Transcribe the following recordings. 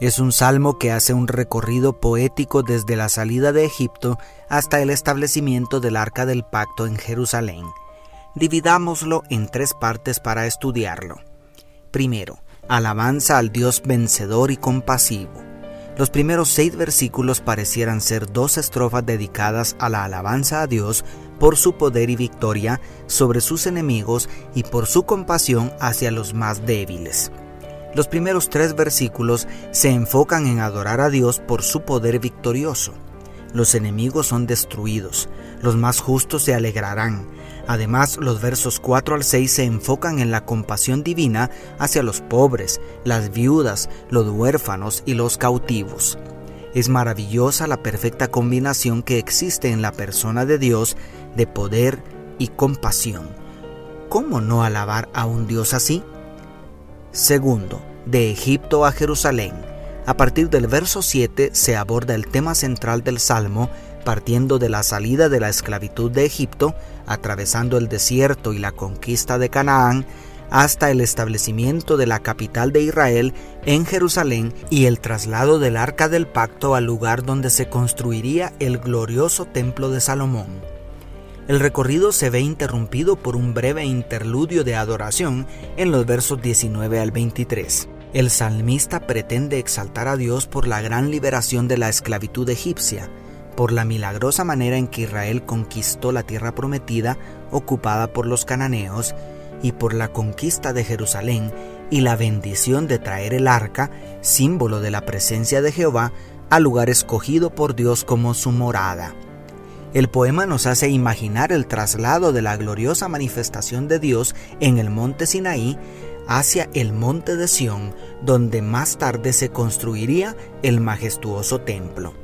es un salmo que hace un recorrido poético desde la salida de Egipto hasta el establecimiento del arca del pacto en Jerusalén. Dividámoslo en tres partes para estudiarlo. Primero, alabanza al Dios vencedor y compasivo. Los primeros seis versículos parecieran ser dos estrofas dedicadas a la alabanza a Dios por su poder y victoria sobre sus enemigos y por su compasión hacia los más débiles. Los primeros tres versículos se enfocan en adorar a Dios por su poder victorioso. Los enemigos son destruidos, los más justos se alegrarán. Además, los versos 4 al 6 se enfocan en la compasión divina hacia los pobres, las viudas, los huérfanos y los cautivos. Es maravillosa la perfecta combinación que existe en la persona de Dios de poder y compasión. ¿Cómo no alabar a un Dios así? Segundo, de Egipto a Jerusalén. A partir del verso 7 se aborda el tema central del Salmo, partiendo de la salida de la esclavitud de Egipto, atravesando el desierto y la conquista de Canaán, hasta el establecimiento de la capital de Israel en Jerusalén y el traslado del arca del pacto al lugar donde se construiría el glorioso templo de Salomón. El recorrido se ve interrumpido por un breve interludio de adoración en los versos 19 al 23. El salmista pretende exaltar a Dios por la gran liberación de la esclavitud egipcia, por la milagrosa manera en que Israel conquistó la tierra prometida ocupada por los cananeos, y por la conquista de Jerusalén y la bendición de traer el arca, símbolo de la presencia de Jehová, al lugar escogido por Dios como su morada. El poema nos hace imaginar el traslado de la gloriosa manifestación de Dios en el monte Sinaí hacia el monte de Sión, donde más tarde se construiría el majestuoso templo.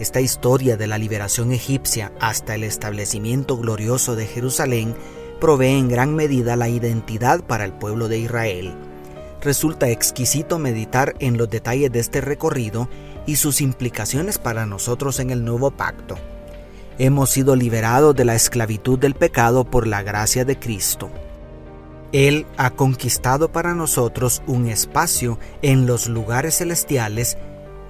Esta historia de la liberación egipcia hasta el establecimiento glorioso de Jerusalén provee en gran medida la identidad para el pueblo de Israel. Resulta exquisito meditar en los detalles de este recorrido y sus implicaciones para nosotros en el nuevo pacto hemos sido liberados de la esclavitud del pecado por la gracia de Cristo. Él ha conquistado para nosotros un espacio en los lugares celestiales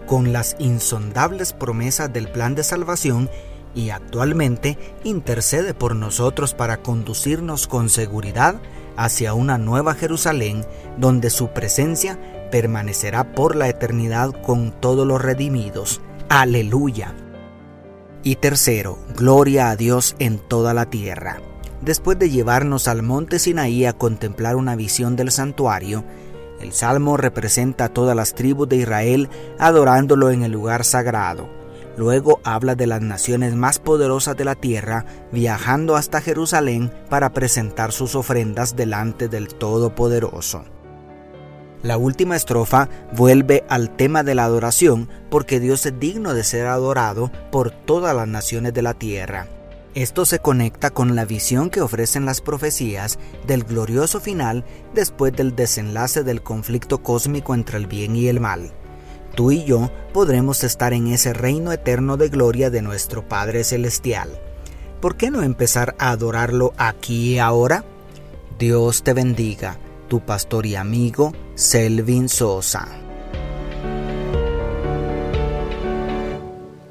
con las insondables promesas del plan de salvación y actualmente intercede por nosotros para conducirnos con seguridad hacia una nueva Jerusalén donde su presencia permanecerá por la eternidad con todos los redimidos. Aleluya. Y tercero, gloria a Dios en toda la tierra. Después de llevarnos al monte Sinaí a contemplar una visión del santuario, el salmo representa a todas las tribus de Israel adorándolo en el lugar sagrado. Luego habla de las naciones más poderosas de la tierra viajando hasta Jerusalén para presentar sus ofrendas delante del Todopoderoso. La última estrofa vuelve al tema de la adoración porque Dios es digno de ser adorado por todas las naciones de la tierra. Esto se conecta con la visión que ofrecen las profecías del glorioso final después del desenlace del conflicto cósmico entre el bien y el mal. Tú y yo podremos estar en ese reino eterno de gloria de nuestro Padre Celestial. ¿Por qué no empezar a adorarlo aquí y ahora? Dios te bendiga tu pastor y amigo Selvin Sosa.